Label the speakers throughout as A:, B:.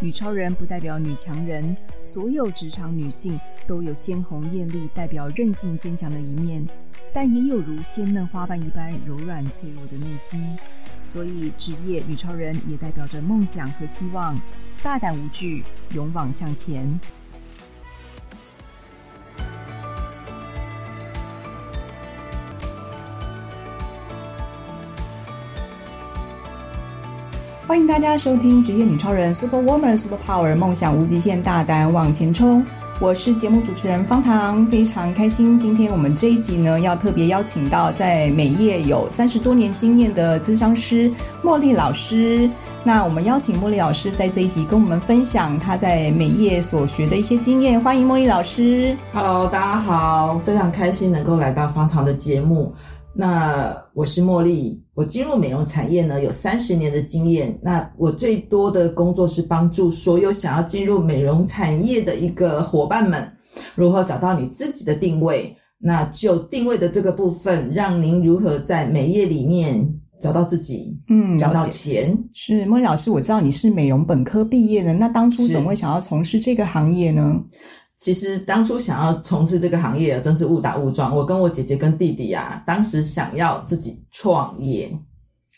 A: 女超人不代表女强人，所有职场女性都有鲜红艳丽、代表韧性坚强的一面，但也有如鲜嫩花瓣一般柔软脆弱的内心。所以，职业女超人也代表着梦想和希望，大胆无惧，勇往向前。欢迎大家收听《职业女超人》Super Woman Super Power，梦想无极限，大胆往前冲。我是节目主持人方糖，非常开心。今天我们这一集呢，要特别邀请到在美业有三十多年经验的咨商师茉莉老师。那我们邀请茉莉老师在这一集跟我们分享她在美业所学的一些经验。欢迎茉莉老师。
B: Hello，大家好，非常开心能够来到方糖的节目。那我是茉莉，我进入美容产业呢，有三十年的经验。那我最多的工作是帮助所有想要进入美容产业的一个伙伴们，如何找到你自己的定位。那就定位的这个部分，让您如何在美业里面找到自己，嗯，找到钱。
A: 是莫莉老师，我知道你是美容本科毕业的，那当初怎么会想要从事这个行业呢？
B: 其实当初想要从事这个行业，真是误打误撞。我跟我姐姐跟弟弟啊，当时想要自己创业，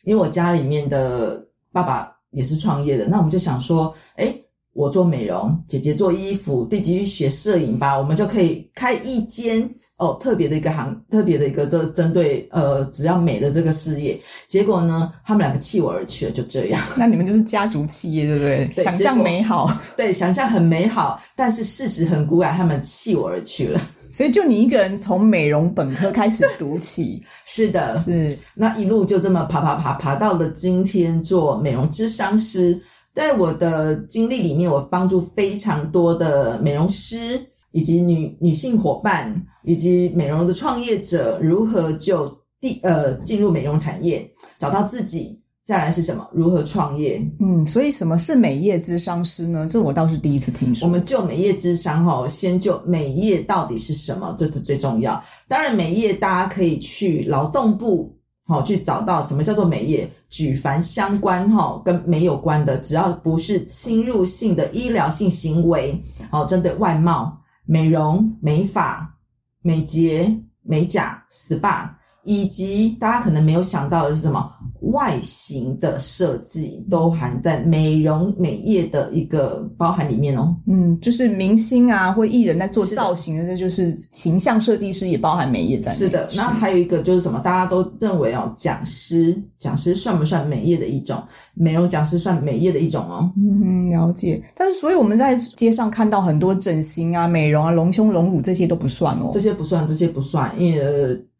B: 因为我家里面的爸爸也是创业的。那我们就想说，哎，我做美容，姐姐做衣服，弟弟去学摄影吧，我们就可以开一间。哦，特别的一个行，特别的一个这针对呃，只要美的这个事业，结果呢，他们两个弃我而去了，就这样。
A: 那你们就是家族企业，对不对？对，想象美好，
B: 对，想象很美好，但是事实很骨感，他们弃我而去了。
A: 所以就你一个人从美容本科开始读起，
B: 是的，
A: 是
B: 那一路就这么爬爬爬爬到了今天做美容咨商师。在我的经历里面，我帮助非常多的美容师。以及女女性伙伴，以及美容的创业者，如何就第呃进入美容产业，找到自己，再来是什么？如何创业？
A: 嗯，所以什么是美业咨商师呢？这我倒是第一次听说。
B: 我们就美业咨商哈，先就美业到底是什么，这是最重要。当然，美业大家可以去劳动部好去找到什么叫做美业，举凡相关哈跟美有关的，只要不是侵入性的医疗性行为，好针对外貌。美容、美发、美睫、美甲、SPA，以及大家可能没有想到的是什么？外形的设计都含在美容美业的一个包含里面哦。
A: 嗯，就是明星啊或艺人在做造型的，那就是形象设计师也包含美业在内。
B: 是的，那还有一个就是什么？大家都认为哦，讲师，讲师算不算美业的一种？美容讲师算美业的一种哦。
A: 嗯，了解。但是，所以我们在街上看到很多整形啊、美容啊、隆胸隆乳这些都不算哦。
B: 这些不算，这些不算，因为。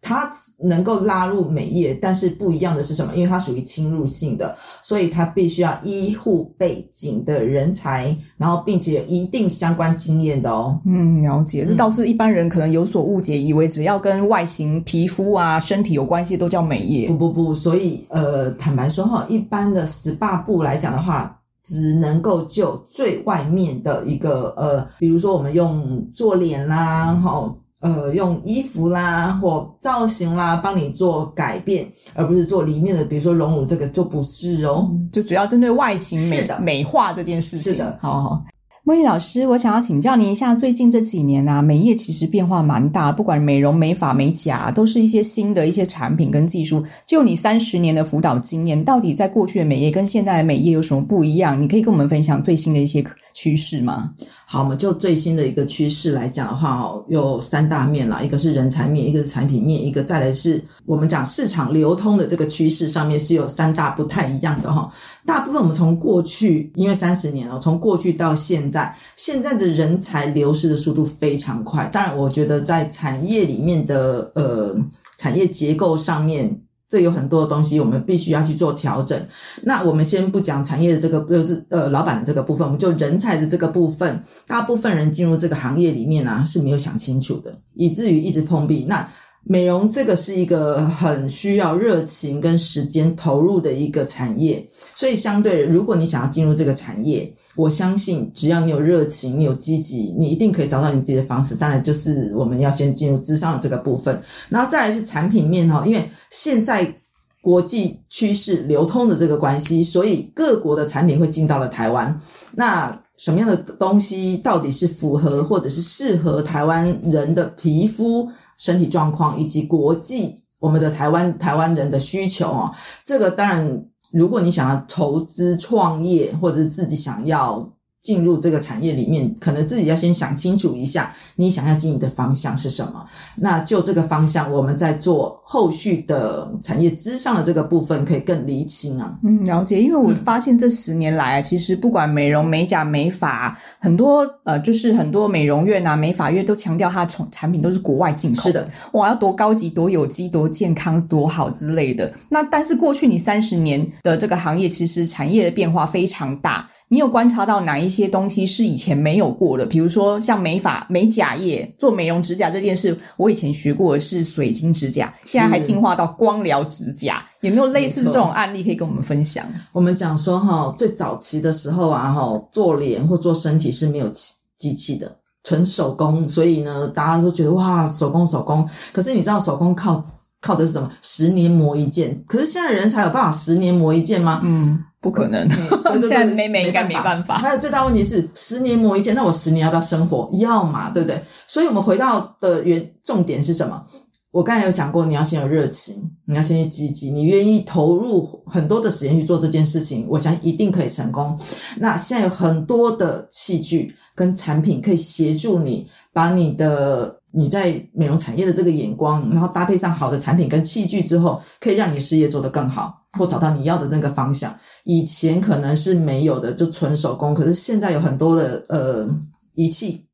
B: 呃它能够拉入美业，但是不一样的是什么？因为它属于侵入性的，所以它必须要医护背景的人才，然后并且有一定相关经验的哦。
A: 嗯，了解。这倒是一般人可能有所误解，以为只要跟外形、皮肤啊、身体有关系都叫美业。
B: 不不不，所以呃，坦白说哈，一般的 SPA 部来讲的话，只能够就最外面的一个呃，比如说我们用做脸啦，哈。呃，用衣服啦或造型啦帮你做改变，而不是做里面的，比如说隆乳这个就不是哦，
A: 就主要针对外形美
B: 的
A: 美化这件事情。
B: 是的，
A: 好好。茉莉老师，我想要请教您一下，最近这几年啊，美业其实变化蛮大，不管美容、美发、美甲，都是一些新的一些产品跟技术。就你三十年的辅导经验，到底在过去的美业跟现在的美业有什么不一样？你可以跟我们分享最新的一些趋势吗？
B: 好，我们就最新的一个趋势来讲的话，哦，有三大面啦，一个是人才面，一个是产品面，一个再来是我们讲市场流通的这个趋势上面是有三大不太一样的哈。大部分我们从过去，因为三十年了，从过去到现在，现在的人才流失的速度非常快。当然，我觉得在产业里面的呃产业结构上面。这有很多的东西，我们必须要去做调整。那我们先不讲产业的这个，就是呃老板的这个部分，我们就人才的这个部分，大部分人进入这个行业里面呢、是没有想清楚的，以至于一直碰壁。那美容这个是一个很需要热情跟时间投入的一个产业，所以相对，如果你想要进入这个产业，我相信只要你有热情，你有积极，你一定可以找到你自己的方式。当然，就是我们要先进入智商的这个部分，然后再来是产品面哈，因为现在国际趋势流通的这个关系，所以各国的产品会进到了台湾。那什么样的东西到底是符合或者是适合台湾人的皮肤？身体状况以及国际我们的台湾台湾人的需求哦，这个当然，如果你想要投资创业，或者是自己想要进入这个产业里面，可能自己要先想清楚一下。你想要经营的方向是什么？那就这个方向，我们在做后续的产业之上的这个部分，可以更厘清啊。
A: 嗯，了解。因为我发现这十年来啊，其实不管美容、美甲、美发，很多呃，就是很多美容院啊、美发院都强调它从产品都是国外进口。
B: 是的，
A: 哇，要多高级、多有机、多健康、多好之类的。那但是过去你三十年的这个行业，其实产业的变化非常大。你有观察到哪一些东西是以前没有过的？比如说像美发、美甲业做美容指甲这件事，我以前学过的是水晶指甲，现在还进化到光疗指甲，有没有类似这种案例可以跟我们分享？
B: 我们讲说哈，最早期的时候啊，哈，做脸或做身体是没有机器的，纯手工，所以呢，大家都觉得哇，手工手工。可是你知道手工靠靠的是什么？十年磨一剑。可是现在人才有办法十年磨一剑吗？
A: 嗯。不可能，现在妹妹应该没办法。
B: 还有最大问题是，十年磨一剑，那我十年要不要生活？要嘛，对不对？所以我们回到的原重点是什么？我刚才有讲过，你要先有热情，你要先去积极，你愿意投入很多的时间去做这件事情，我想一定可以成功。那现在有很多的器具跟产品可以协助你，把你的。你在美容产业的这个眼光，然后搭配上好的产品跟器具之后，可以让你事业做得更好，或找到你要的那个方向。以前可能是没有的，就纯手工，可是现在有很多的呃仪器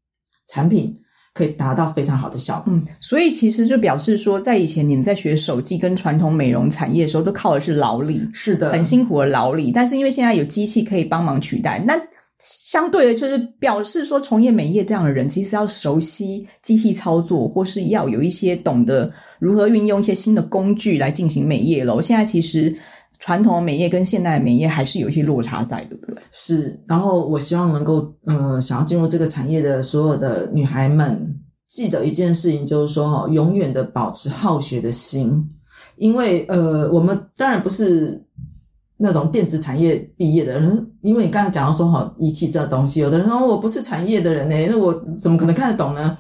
B: 产品可以达到非常好的效果。
A: 嗯，所以其实就表示说，在以前你们在学手技跟传统美容产业的时候，都靠的是劳力，
B: 是的，
A: 很辛苦的劳力。但是因为现在有机器可以帮忙取代，那。相对的，就是表示说，从业美业这样的人，其实要熟悉机器操作，或是要有一些懂得如何运用一些新的工具来进行美业了。现在其实传统的美业跟现代的美业还是有一些落差在，对不对？
B: 是。然后我希望能够，嗯、想要进入这个产业的所有的女孩们，记得一件事情，就是说哈，永远的保持好学的心，因为呃，我们当然不是。那种电子产业毕业的人，因为你刚才讲到说好仪器这东西，有的人说我不是产业的人呢，那我怎么可能看得懂呢？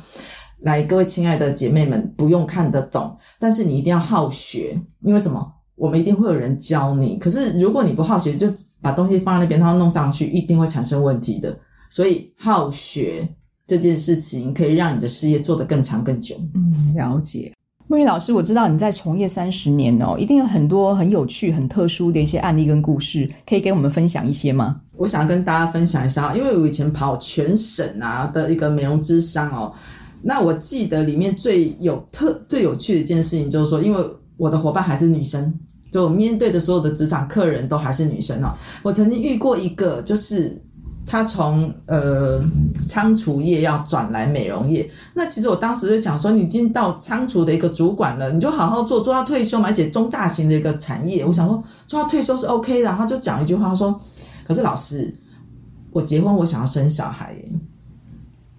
B: 来，各位亲爱的姐妹们，不用看得懂，但是你一定要好学，因为什么？我们一定会有人教你。可是如果你不好学，就把东西放在那边，然后弄上去，一定会产生问题的。所以好学这件事情，可以让你的事业做得更长更久。
A: 嗯，了解。孟纭老师，我知道你在从业三十年哦，一定有很多很有趣、很特殊的一些案例跟故事，可以给我们分享一些吗？
B: 我想要跟大家分享一下，因为我以前跑全省啊的一个美容之商哦，那我记得里面最有特、最有趣的一件事情就是说，因为我的伙伴还是女生，就面对的所有的职场客人都还是女生哦。我曾经遇过一个，就是。他从呃仓储业要转来美容业，那其实我当时就讲说，你已经到仓储的一个主管了，你就好好做，做到退休嘛，而且中大型的一个产业，我想说做到退休是 OK 的。然后就讲一句话说，可是老师，我结婚我想要生小孩，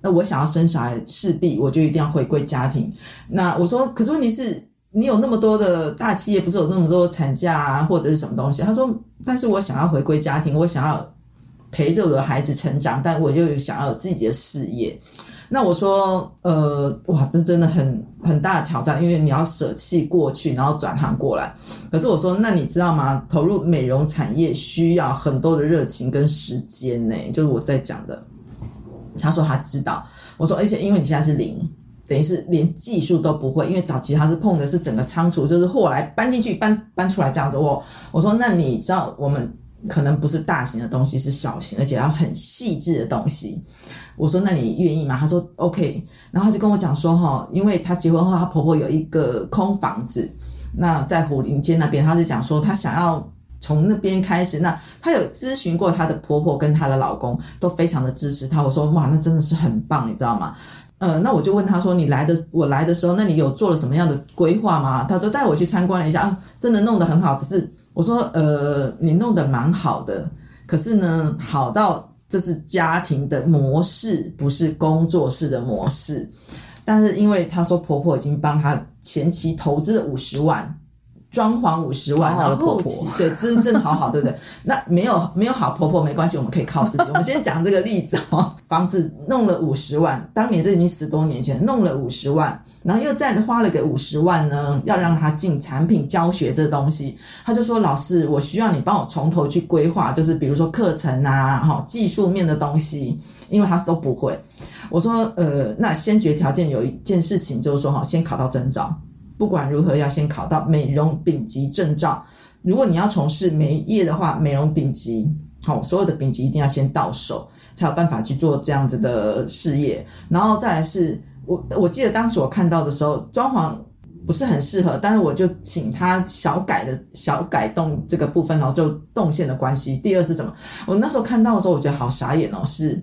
B: 那我想要生小孩，势必我就一定要回归家庭。那我说，可是问题是，你有那么多的大企业，不是有那么多产假啊，或者是什么东西？他说，但是我想要回归家庭，我想要。陪着我的孩子成长，但我又想要有自己的事业。那我说，呃，哇，这真的很很大的挑战，因为你要舍弃过去，然后转行过来。可是我说，那你知道吗？投入美容产业需要很多的热情跟时间呢，就是我在讲的。他说他知道。我说，而且因为你现在是零，等于是连技术都不会，因为早期他是碰的是整个仓储，就是货来搬进去、搬搬出来这样子。我我说，那你知道我们。可能不是大型的东西，是小型，而且要很细致的东西。我说：“那你愿意吗？”他说：“OK。”然后他就跟我讲说：“哈，因为她结婚后，她婆婆有一个空房子，那在虎林街那边，他就讲说她想要从那边开始。那她有咨询过她的婆婆跟她的老公，都非常的支持她。我说：“哇，那真的是很棒，你知道吗？”呃，那我就问他说，你来的我来的时候，那你有做了什么样的规划吗？他说带我去参观了一下，啊，真的弄得很好。只是我说，呃，你弄得蛮好的，可是呢，好到这是家庭的模式，不是工作室的模式。但是因为她说婆婆已经帮她前期投资了五十万。装潢五十万，然后后期对，真正好好，对不对？那没有没有好婆婆没关系，我们可以靠自己。我们先讲这个例子哦，房子弄了五十万，当年这已经十多年前弄了五十万，然后又再花了个五十万呢，要让他进产品教学这东西，他就说：“老师，我需要你帮我从头去规划，就是比如说课程啊，哈，技术面的东西，因为他都不会。”我说：“呃，那先决条件有一件事情，就是说哈，先考到证照。”不管如何，要先考到美容丙级证照。如果你要从事美业的话，美容丙级，好，所有的丙级一定要先到手，才有办法去做这样子的事业。然后再来是我，我记得当时我看到的时候，装潢不是很适合，但是我就请他小改的小改动这个部分然后，就动线的关系。第二是什么？我那时候看到的时候，我觉得好傻眼哦，是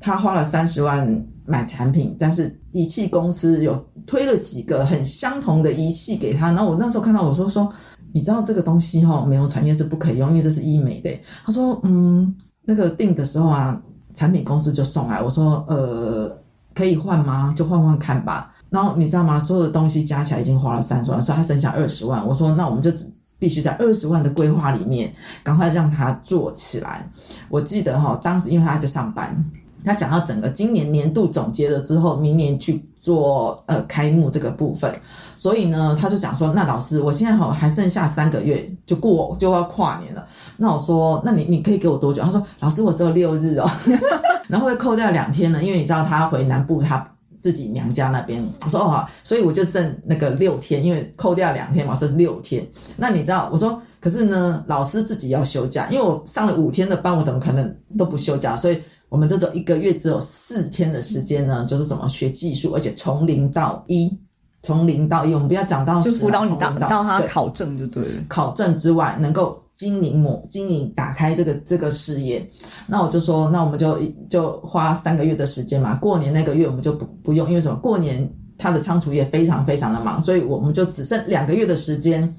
B: 他花了三十万买产品，但是仪器公司有。推了几个很相同的仪器给他，然后我那时候看到我说说，你知道这个东西哈，美容产业是不可以用，因为这是医美的。他说嗯，那个订的时候啊，产品公司就送来，我说呃，可以换吗？就换换看吧。然后你知道吗？所有的东西加起来已经花了三十万，所以他剩下二十万。我说那我们就只必须在二十万的规划里面，赶快让他做起来。我记得哈，当时因为他在上班。他想要整个今年年度总结了之后，明年去做呃开幕这个部分，所以呢，他就讲说，那老师，我现在好还剩下三个月就过就要跨年了，那我说，那你你可以给我多久？他说，老师，我只有六日哦，然后会扣掉两天呢，因为你知道他回南部他自己娘家那边。我说哦，所以我就剩那个六天，因为扣掉两天嘛，剩六天。那你知道，我说，可是呢，老师自己要休假，因为我上了五天的班，我怎么可能都不休假？所以。我们这种一个月只有四天的时间呢，就是怎么学技术，而且从零到一，从零到一，我们不要讲到十，
A: 就辅导你到到他考证就对了。
B: 考证之外，能够经营模经营打开这个这个事业，那我就说，那我们就就花三个月的时间嘛。过年那个月我们就不不用，因为什么？过年他的仓储业非常非常的忙，所以我们就只剩两个月的时间，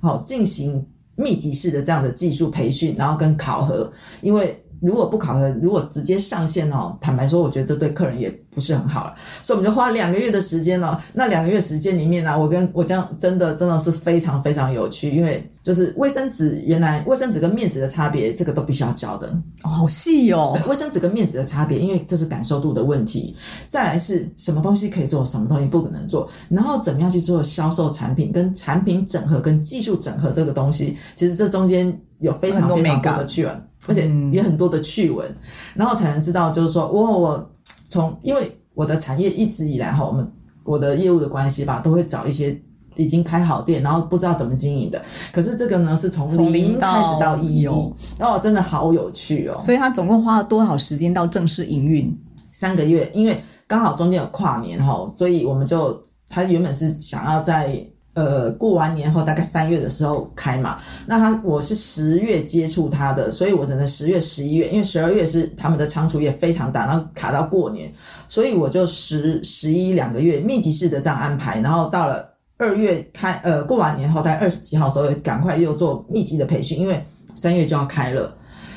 B: 好进行密集式的这样的技术培训，然后跟考核，因为。如果不考核，如果直接上线哦，坦白说，我觉得这对客人也不是很好了。所以我们就花两个月的时间哦。那两个月时间里面呢，我跟我这样真的真的是非常非常有趣，因为就是卫生纸原来卫生纸跟面纸的差别，这个都必须要教的
A: 哦，好细哦。
B: 对，卫生纸跟面纸的差别，因为这是感受度的问题。再来是什么东西可以做，什么东西不可能做，然后怎么样去做销售产品，跟产品整合跟技术整合这个东西，其实这中间有非常非常多的趣闻。而且也很多的趣闻，嗯、然后才能知道，就是说，我我从因为我的产业一直以来哈，我们我的业务的关系吧，都会找一些已经开好店，然后不知道怎么经营的。可是这个呢，是从零开始到一哦，哦，真的好有趣哦。
A: 所以他总共花了多少时间到正式营运？
B: 三个月，因为刚好中间有跨年哈，所以我们就他原本是想要在。呃，过完年后大概三月的时候开嘛，那他我是十月接触他的，所以我等到十月、十一月，因为十二月是他们的仓储业非常大，然后卡到过年，所以我就十、十一两个月密集式的这样安排，然后到了二月开，呃，过完年后大概二十几号的时候，赶快又做密集的培训，因为三月就要开了。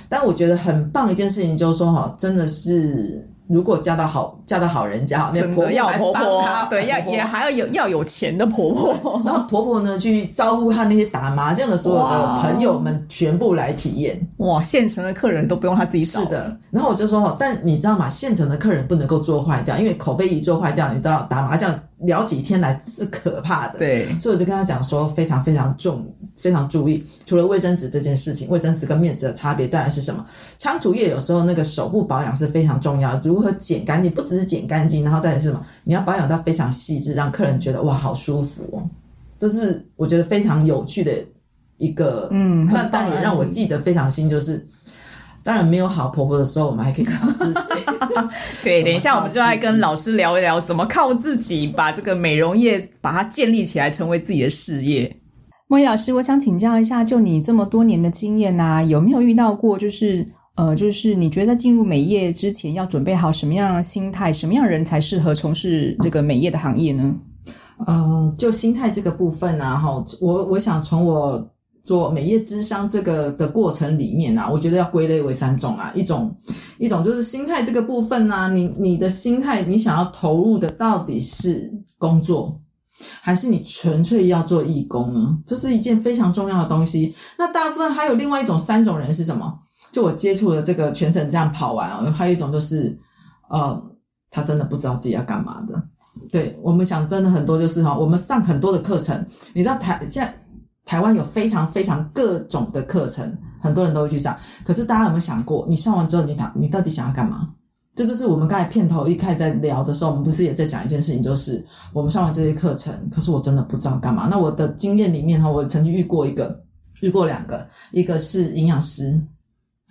B: 但我觉得很棒一件事情就是说，哈，真的是。如果嫁到好嫁到好人家，那婆婆
A: 要婆婆，
B: 对，
A: 要也还要有要有钱的婆婆。
B: 然后婆婆呢，去招呼她那些打麻将的所有的朋友们，全部来体验。
A: 哇，现成的客人都不用她自己找。
B: 是的。然后我就说，但你知道吗？现成的客人不能够做坏掉，因为口碑一做坏掉，你知道打麻将。聊几天来是可怕的，
A: 对，
B: 所以我就跟他讲说，非常非常重，非常注意。除了卫生纸这件事情，卫生纸跟面纸的差别再来是什么？仓储业有时候那个手部保养是非常重要，如何剪干净，不只是剪干净，然后再来是什么？你要保养到非常细致，让客人觉得哇，好舒服哦。这是我觉得非常有趣的一个，嗯，那但也让我记得非常新，就是。当然没有好婆婆的时候，我们还可以靠自己。
A: 对，等一下我们就来跟老师聊一聊，怎么靠自己把这个美容业把它建立起来，成为自己的事业。茉莉老师，我想请教一下，就你这么多年的经验啊，有没有遇到过就是呃，就是你觉得进入美业之前要准备好什么样的心态，什么样人才适合从事这个美业的行业呢？
B: 呃，就心态这个部分啊，哈，我我想从我做美业之商这个的过程里面啊，我觉得要归类为三种啊，一种一种就是心态这个部分啊，你你的心态，你想要投入的到底是工作，还是你纯粹要做义工呢？这是一件非常重要的东西。那大部分还有另外一种三种人是什么？就我接触的这个全程这样跑完啊，还有一种就是，呃，他真的不知道自己要干嘛的。对，我们想真的很多就是哈，我们上很多的课程，你知道台现在台湾有非常非常各种的课程，很多人都会去上。可是大家有没有想过，你上完之后，你你到底想要干嘛？这就是我们刚才片头一开始在聊的时候，我们不是也在讲一件事情，就是我们上完这些课程，可是我真的不知道干嘛。那我的经验里面哈，我曾经遇过一个，遇过两个，一个是营养师。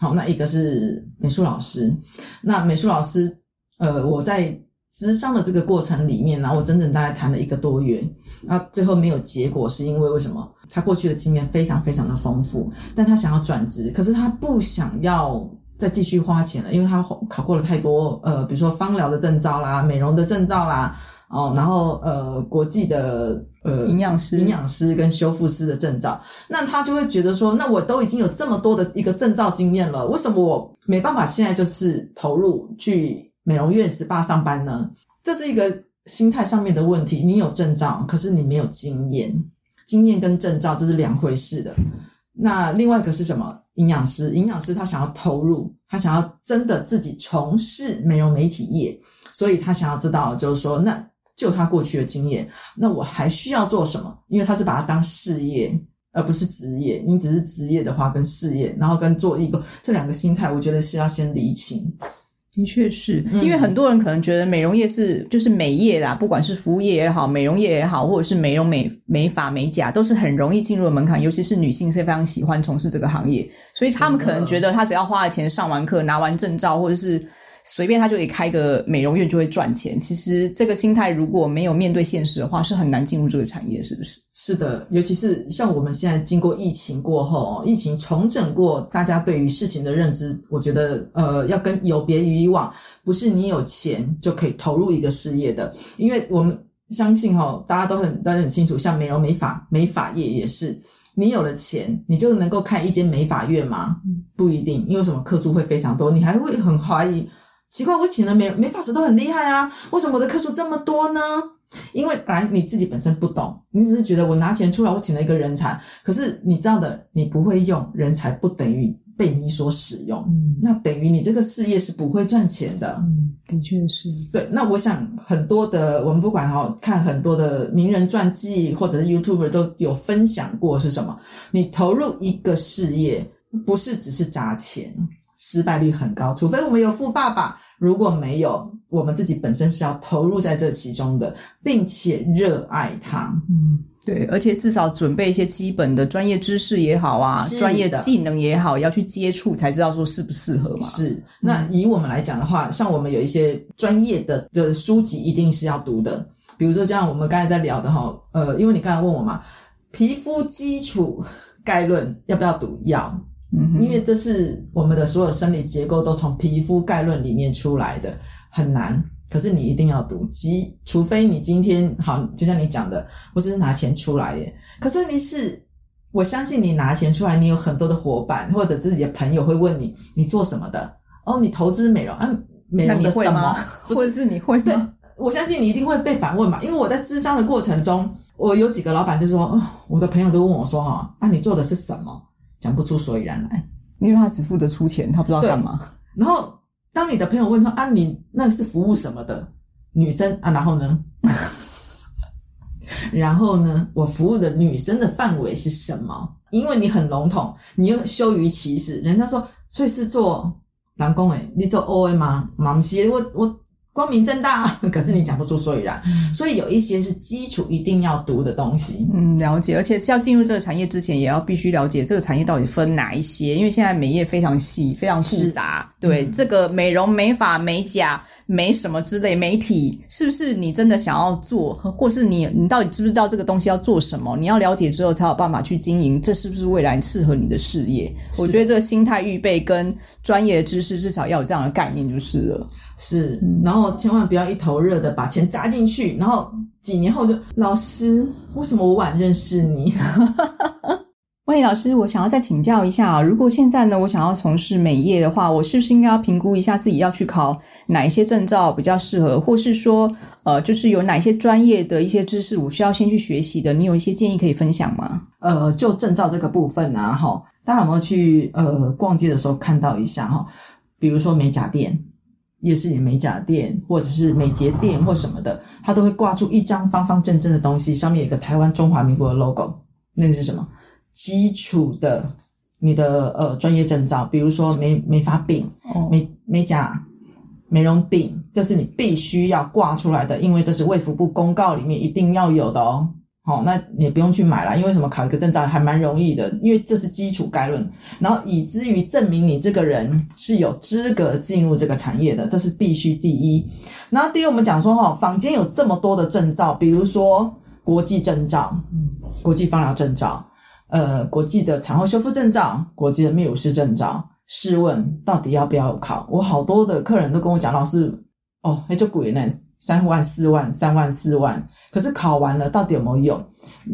B: 好，那一个是美术老师。那美术老师，呃，我在咨商的这个过程里面呢，我整整大概谈了一个多月，那最后没有结果，是因为为什么？他过去的经验非常非常的丰富，但他想要转职，可是他不想要再继续花钱了，因为他考过了太多，呃，比如说芳疗的证照啦、美容的证照啦。哦，然后呃，国际的呃
A: 营养师、
B: 营养师跟修复师的证照，那他就会觉得说，那我都已经有这么多的一个证照经验了，为什么我没办法现在就是投入去美容院 SPA 上班呢？这是一个心态上面的问题。你有证照，可是你没有经验，经验跟证照这是两回事的。那另外一个是什么？营养师，营养师他想要投入，他想要真的自己从事美容媒体业，所以他想要知道，就是说那。就他过去的经验，那我还需要做什么？因为他是把它当事业，而不是职业。你只是职业的话，跟事业，然后跟做义工这两个心态，我觉得是要先理清。
A: 的确是，因为很多人可能觉得美容业是就是美业啦，不管是服务业也好，美容业也好，或者是美容美美发美甲，都是很容易进入的门槛。尤其是女性是非常喜欢从事这个行业，所以他们可能觉得他只要花了钱上完课，拿完证照，或者是。随便他就可以开个美容院就会赚钱，其实这个心态如果没有面对现实的话，是很难进入这个产业，是不是？
B: 是的，尤其是像我们现在经过疫情过后，疫情重整过，大家对于事情的认知，我觉得呃要跟有别于以往，不是你有钱就可以投入一个事业的，因为我们相信哈，大家都很大家很清楚，像美容美发美发业也是，你有了钱，你就能够开一间美发院吗？不一定，因为什么客数会非常多，你还会很怀疑。奇怪，我请的美美发师都很厉害啊，为什么我的客数这么多呢？因为来你自己本身不懂，你只是觉得我拿钱出来，我请了一个人才，可是你知道的，你不会用人才，不等于被你所使用，嗯，那等于你这个事业是不会赚钱的。
A: 嗯，的确是。
B: 对，那我想很多的，我们不管哈，看很多的名人传记或者是 YouTuber 都有分享过是什么？你投入一个事业，不是只是砸钱，失败率很高，除非我们有富爸爸。如果没有，我们自己本身是要投入在这其中的，并且热爱它。
A: 嗯，对，而且至少准备一些基本的专业知识也好啊，专业的技能也好，要去接触才知道说适不适合嘛。
B: 是。那以我们来讲的话，像我们有一些专业的的书籍，一定是要读的。比如说，像我们刚才在聊的哈，呃，因为你刚才问我嘛，皮肤基础概论要不要读？要。嗯，因为这是我们的所有生理结构都从皮肤概论里面出来的，很难。可是你一定要读，即除非你今天好，就像你讲的，我只是拿钱出来耶。可是问题是，我相信你拿钱出来，你有很多的伙伴或者自己的朋友会问你，你做什么的？哦，你投资美容啊？美容的什么？
A: 或者是你会吗？
B: 对，我相信你一定会被反问嘛。因为我在咨商的过程中，我有几个老板就说，哦，我的朋友都问我说，哈，啊，你做的是什么？讲不出所以然来，
A: 因为他只负责出钱，他不知道干嘛。
B: 然后，当你的朋友问说：“啊，你那是服务什么的？”女生啊，然后呢？然后呢？我服务的女生的范围是什么？因为你很笼统，你又羞于启齿。人家说：“所以是做男工诶，你做 OA 吗？”忙些，我我光明正大，可是你讲不出所以然，所以有一些是基础一定要读的东西。
A: 嗯，了解，而且是要进入这个产业之前，也要必须了解这个产业到底分哪一些，因为现在美业非常细，非常复杂。对、嗯，这个美容、美发、美甲、美什么之类，媒体是不是你真的想要做，或是你你到底知不知道这个东西要做什么？你要了解之后才有办法去经营，这是不是未来适合你的事业？我觉得这个心态预备跟专业的知识至少要有这样的概念就是了。
B: 是，然后千万不要一头热的把钱砸进去，然后几年后就老师，为什么我晚认识你？
A: 喂，老师，我想要再请教一下啊，如果现在呢，我想要从事美业的话，我是不是应该要评估一下自己要去考哪一些证照比较适合，或是说，呃，就是有哪些专业的一些知识我需要先去学习的？你有一些建议可以分享吗？
B: 呃，就证照这个部分啊，哈，大家有没有去呃逛街的时候看到一下哈？比如说美甲店。夜市里美甲店，或者是美睫店或什么的，它都会挂出一张方方正正的东西，上面有一个台湾中华民国的 logo。那个是什么？基础的你的呃专业证照，比如说美美发饼、美美甲、美容饼，这是你必须要挂出来的，因为这是卫福部公告里面一定要有的哦。好，那你也不用去买啦，因为什么？考一个证照还蛮容易的，因为这是基础概论，然后以至于证明你这个人是有资格进入这个产业的，这是必须第一。然后第二，我们讲说哈，坊间有这么多的证照，比如说国际证照、国际芳疗证照、呃，国际的产后修复证照、国际的泌乳师证照，试问到底要不要考？我好多的客人都跟我讲，老师，哦，那就贵呢。三万四万，三万四万，可是考完了到底有没有用？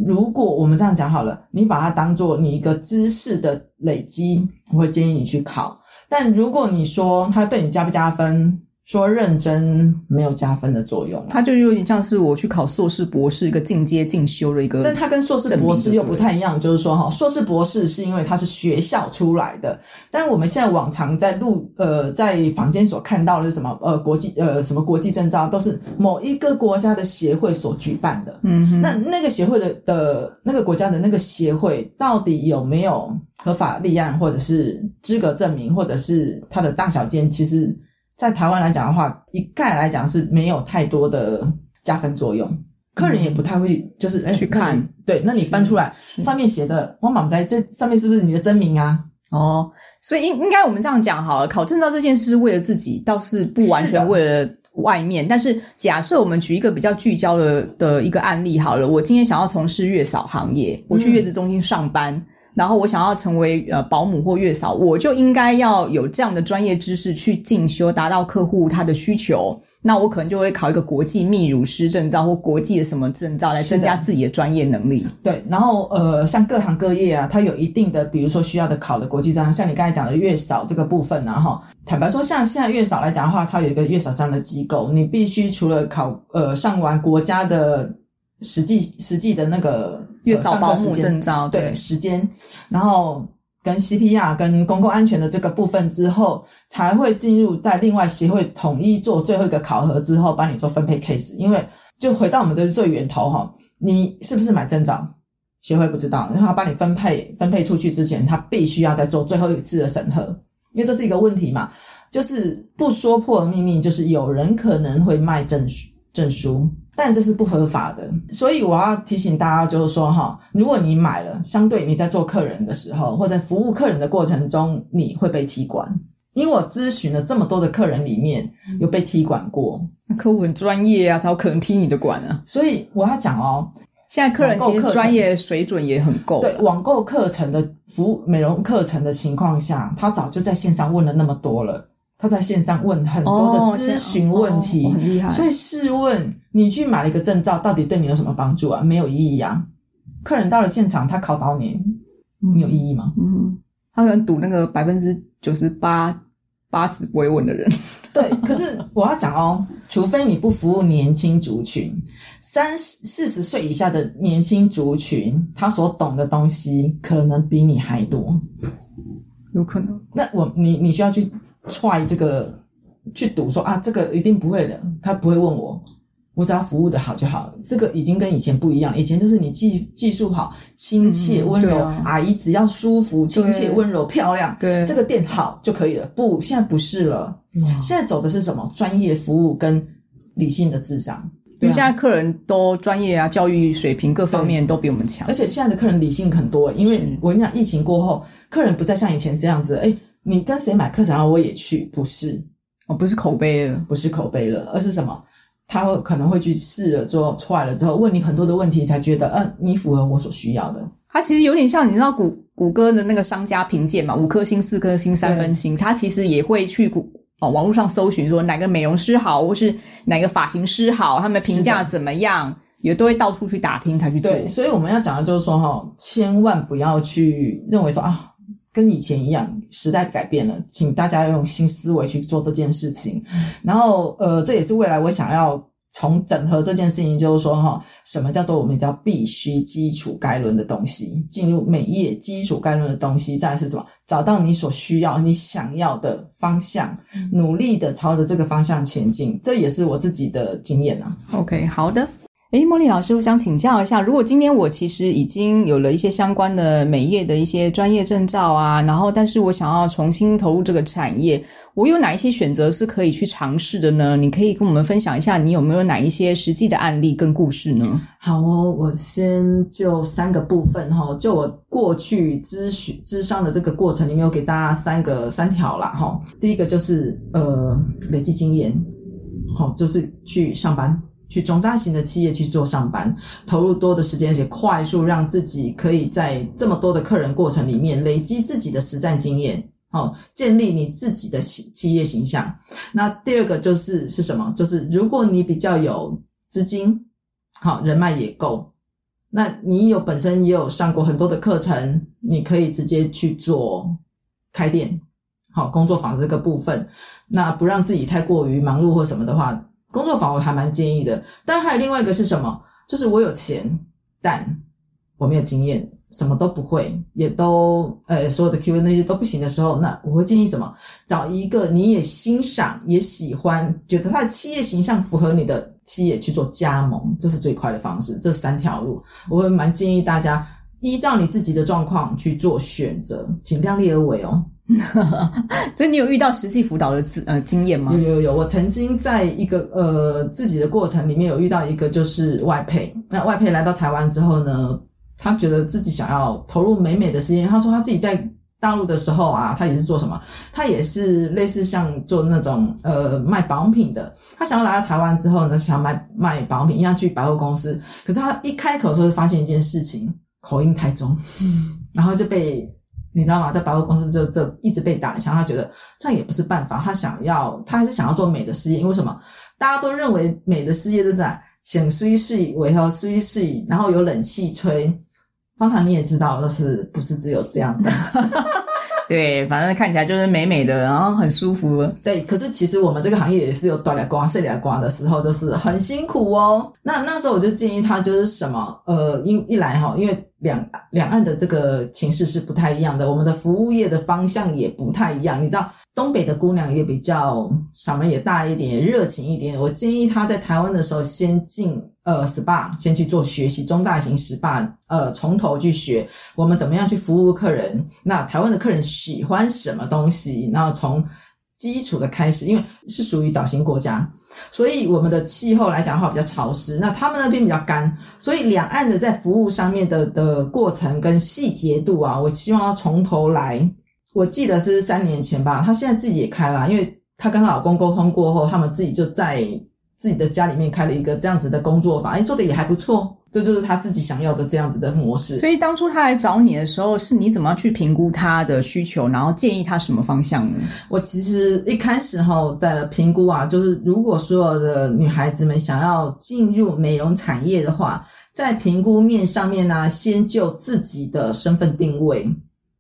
B: 如果我们这样讲好了，你把它当做你一个知识的累积，我会建议你去考。但如果你说它对你加不加分？说认真没有加分的作用，
A: 它就有点像是我去考硕士博士一个进阶进修的一个，
B: 但它跟硕士博士又不太一样，就是说哈，硕士博士是因为它是学校出来的，但我们现在往常在路呃在坊间所看到的是什么呃国际呃什么国际证照都是某一个国家的协会所举办的，嗯哼，那那个协会的的那个国家的那个协会到底有没有合法立案或者是资格证明，或者是它的大小间，其实。在台湾来讲的话，一概来讲是没有太多的加分作用，客人也不太会就是去看。对，那你翻出来上面写的，我满在这上面是不是你的真名啊？
A: 哦，所以应应该我们这样讲好了，考证照这件事是为了自己，倒是不完全为了外面。但是假设我们举一个比较聚焦的的一个案例好了，我今天想要从事月嫂行业，我去月子中心上班。嗯然后我想要成为呃保姆或月嫂，我就应该要有这样的专业知识去进修，达到客户他的需求。那我可能就会考一个国际泌乳师证照或国际的什么证照来增加自己的专业能力。
B: 对，然后呃，像各行各业啊，它有一定的，比如说需要的考的国际证，像你刚才讲的月嫂这个部分啊，哈，坦白说，像现在月嫂来讲的话，它有一个月嫂这样的机构，你必须除了考呃上完国家的实际实际的那个。月嫂保姆证照，对，时间，然后跟 CPR 跟公共安全的这个部分之后，才会进入在另外协会统一做最后一个考核之后，帮你做分配 case。因为就回到我们的最源头哈，你是不是买证照？协会不知道，然后他帮你分配分配出去之前，他必须要再做最后一次的审核，因为这是一个问题嘛，就是不说破的秘密，就是有人可能会卖证书。证书，但这是不合法的，所以我要提醒大家，就是说哈，如果你买了，相对你在做客人的时候，或者服务客人的过程中，你会被踢馆。因为我咨询了这么多的客人里面，有被踢馆过，
A: 那客户很专业啊，才有可能踢你的馆啊。
B: 所以我要讲哦，
A: 现在客人其实专业水准也很够。
B: 对，网购课程的服务美容课程的情况下，他早就在线上问了那么多了。他在线上问很多的咨询问题，
A: 哦哦、很厉害。
B: 所以试问，你去买了一个证照，到底对你有什么帮助啊？没有意义啊！客人到了现场，他考倒你，你有意义吗？
A: 嗯，他可能赌那个百分之九十八八十不会问的人。
B: 对，可是我要讲哦，除非你不服务年轻族群，三十四十岁以下的年轻族群，他所懂的东西可能比你还多，
A: 有可能。
B: 那我你你需要去。踹这个去赌说啊，这个一定不会的，他不会问我，我只要服务的好就好，这个已经跟以前不一样。以前就是你技技术好、亲切、温柔，阿姨只要舒服、亲切、温柔、漂亮，对，这个店好就可以了。不，现在不是了，现在走的是什么？专业服务跟理性的智商。
A: 因为现在客人都专业啊，教育水平各方面都比我们强。
B: 而且现在的客人理性很多，因为我跟你讲，疫情过后，客人不再像以前这样子。哎，你跟谁买课程啊？我也去，不是，
A: 哦，不是口碑了，
B: 不是口碑了，而是什么？他会可能会去试了之后出来了之后问你很多的问题，才觉得嗯、呃，你符合我所需要的。
A: 他其实有点像你知道谷谷歌的那个商家评鉴嘛，五颗星、四颗星、三分星，他其实也会去谷哦网络上搜寻说哪个美容师好，或是哪个发型师好，他们评价怎么样，也都会到处去打听才去做。
B: 对，所以我们要讲的就是说哈，千万不要去认为说啊。跟以前一样，时代改变了，请大家要用新思维去做这件事情。然后，呃，这也是未来我想要从整合这件事情，就是说，哈，什么叫做我们叫必须基础概论的东西，进入美业基础概论的东西，再来是什么？找到你所需要、你想要的方向，努力的朝着这个方向前进。这也是我自己的经验啊。
A: OK，好的。诶，茉莉老师，我想请教一下，如果今天我其实已经有了一些相关的美业的一些专业证照啊，然后但是我想要重新投入这个产业，我有哪一些选择是可以去尝试的呢？你可以跟我们分享一下，你有没有哪一些实际的案例跟故事呢？
B: 好哦，我先就三个部分哈，就我过去咨询咨商的这个过程里面，有给大家三个三条啦哈。第一个就是呃累积经验，好，就是去上班。去中大型的企业去做上班，投入多的时间，而且快速让自己可以在这么多的客人过程里面累积自己的实战经验，好，建立你自己的企企业形象。那第二个就是是什么？就是如果你比较有资金，好，人脉也够，那你有本身也有上过很多的课程，你可以直接去做开店，好，工作坊这个部分，那不让自己太过于忙碌或什么的话。工作坊我还蛮建议的，但还有另外一个是什么？就是我有钱，但我没有经验，什么都不会，也都呃所有的 Q&A 那些都不行的时候，那我会建议什么？找一个你也欣赏、也喜欢，觉得他的企业形象符合你的企业去做加盟，这是最快的方式。这三条路，我会蛮建议大家依照你自己的状况去做选择，请量力而为哦。
A: 所以你有遇到实际辅导的自呃经验吗？
B: 有有有，我曾经在一个呃自己的过程里面有遇到一个就是外配，那外配来到台湾之后呢，他觉得自己想要投入美美的事业。他说他自己在大陆的时候啊，他也是做什么？他也是类似像做那种呃卖保养品的。他想要来到台湾之后呢，想要卖卖保养品，一样去百货公司。可是他一开口的时候，就发现一件事情，口音太重，嗯，然后就被。你知道吗？在百货公司就就一直被打枪，他觉得这样也不是办法。他想要，他还是想要做美的事业。因为什么？大家都认为美的事业就是浅水水、尾条水水，然后有冷气吹。方糖你也知道，那是不是只有这样的？
A: 对，反正看起来就是美美的，然后很舒服。
B: 对，可是其实我们这个行业也是有大俩瓜、细俩瓜的时候，就是很辛苦哦。那那时候我就建议他，就是什么，呃，因一来哈，因为两两岸的这个情势是不太一样的，我们的服务业的方向也不太一样。你知道，东北的姑娘也比较嗓门也大一点，热情一点。我建议他在台湾的时候先进。呃，SPA 先去做学习，中大型 SPA，呃，从头去学我们怎么样去服务客人。那台湾的客人喜欢什么东西？然后从基础的开始，因为是属于岛型国家，所以我们的气候来讲的话比较潮湿，那他们那边比较干，所以两岸的在服务上面的的过程跟细节度啊，我希望要从头来。我记得是三年前吧，她现在自己也开了，因为她跟她老公沟通过后，他们自己就在。自己的家里面开了一个这样子的工作坊，哎，做的也还不错，这就是他自己想要的这样子的模式。
A: 所以当初他来找你的时候，是你怎么去评估他的需求，然后建议他什么方向呢？
B: 我其实一开始哈的评估啊，就是如果所有的女孩子们想要进入美容产业的话，在评估面上面呢、啊，先就自己的身份定位，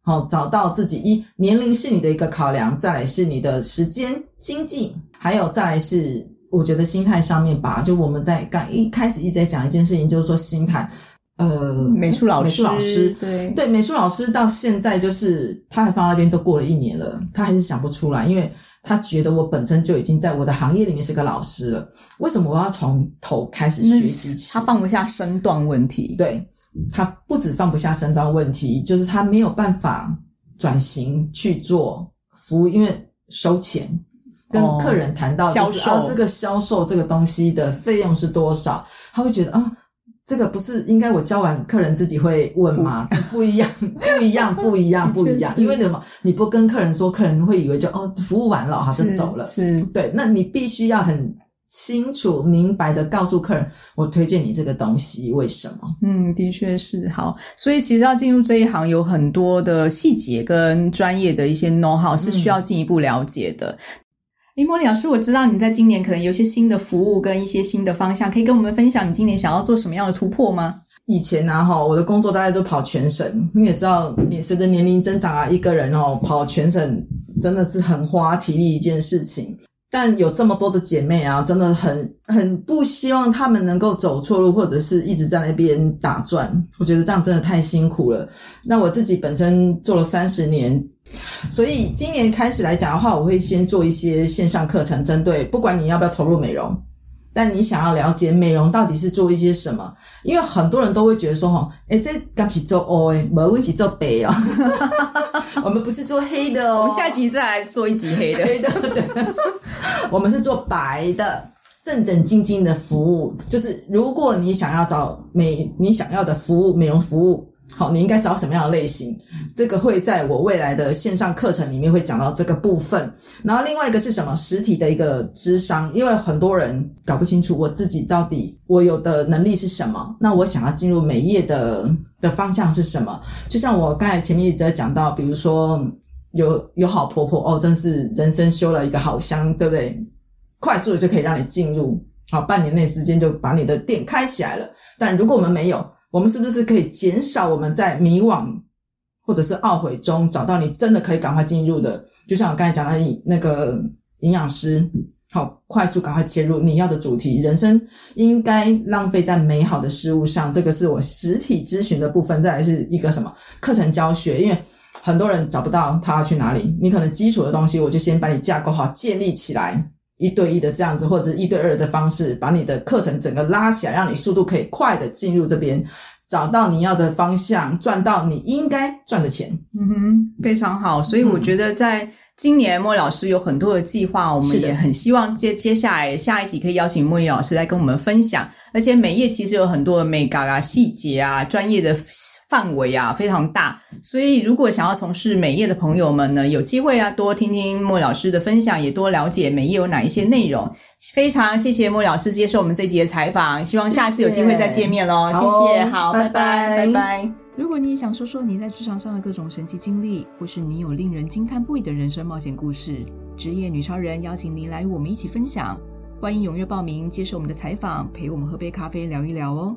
B: 好，找到自己一年龄是你的一个考量，再来是你的时间、经济，还有再来是。我觉得心态上面吧，就我们在刚一开始一直在讲一件事情，就是说心态。呃，
A: 美术老师，
B: 美术老师，
A: 对
B: 对，美术老师到现在就是他还放那边都过了一年了，他还是想不出来，因为他觉得我本身就已经在我的行业里面是个老师了，为什么我要从头开始学习起？
A: 他放不下身段问题，
B: 对，他不止放不下身段问题，就是他没有办法转型去做服务，因为收钱，跟客人谈到就是、哦、啊，这个销售这个东西的费用是多少，他会觉得啊。这个不是应该我教完客人自己会问吗？不一样，不一样，不一样，不一样。因为什么？你不跟客人说，客人会以为就哦，服务完了，他就走了。
A: 是，是
B: 对。那你必须要很清楚、明白的告诉客人，我推荐你这个东西，为什么？
A: 嗯，的确是好。所以其实要进入这一行，有很多的细节跟专业的一些 know how 是需要进一步了解的。嗯诶，茉莉老师，我知道你在今年可能有些新的服务跟一些新的方向，可以跟我们分享你今年想要做什么样的突破吗？
B: 以前呢，哈，我的工作大概都跑全省，你也知道，你随着年龄增长啊，一个人哦跑全省真的是很花体力一件事情。但有这么多的姐妹啊，真的很很不希望她们能够走错路，或者是一直在那边打转。我觉得这样真的太辛苦了。那我自己本身做了三十年。所以今年开始来讲的话，我会先做一些线上课程，针对不管你要不要投入美容，但你想要了解美容到底是做一些什么，因为很多人都会觉得说，哈，诶，这刚起做哦，诶，没问题做白哦，我们不是做黑的哦，
A: 我们下集再来做一集黑的，
B: 黑的，对，我们是做白的，正正经经的服务，就是如果你想要找美，你想要的服务，美容服务。好，你应该找什么样的类型？这个会在我未来的线上课程里面会讲到这个部分。然后另外一个是什么？实体的一个智商，因为很多人搞不清楚我自己到底我有的能力是什么。那我想要进入美业的的方向是什么？就像我刚才前面一直在讲到，比如说有有好婆婆哦，真是人生修了一个好香，对不对？快速的就可以让你进入，好，半年内时间就把你的店开起来了。但如果我们没有，我们是不是可以减少我们在迷惘或者是懊悔中找到你真的可以赶快进入的？就像我刚才讲的，那个营养师，好，快速赶快切入你要的主题。人生应该浪费在美好的事物上，这个是我实体咨询的部分。再来是一个什么课程教学？因为很多人找不到他要去哪里，你可能基础的东西，我就先把你架构好，建立起来。一对一的这样子，或者一对二的方式，把你的课程整个拉起来，让你速度可以快的进入这边，找到你要的方向，赚到你应该赚的钱。
A: 嗯哼，非常好。所以我觉得在今年，莫莉老师有很多的计划，我们也很希望接接下来下一集可以邀请莫莉老师来跟我们分享。而且美业其实有很多的美嘎嘎、细节啊、专业的范围啊，非常大。所以，如果想要从事美业的朋友们呢，有机会啊，多听听莫老师的分享，也多了解美业有哪一些内容。非常谢谢莫老师接受我们这集的采访，希望下次有机会再见面喽。谢谢，好，拜拜，拜拜。拜拜。如果你也想说说你在职场上的各种神奇经历，或是你有令人惊叹不已的人生冒险故事，职业女超人邀请您来与我们一起分享。欢迎踊跃报名，接受我们的采访，陪我们喝杯咖啡，聊一聊哦。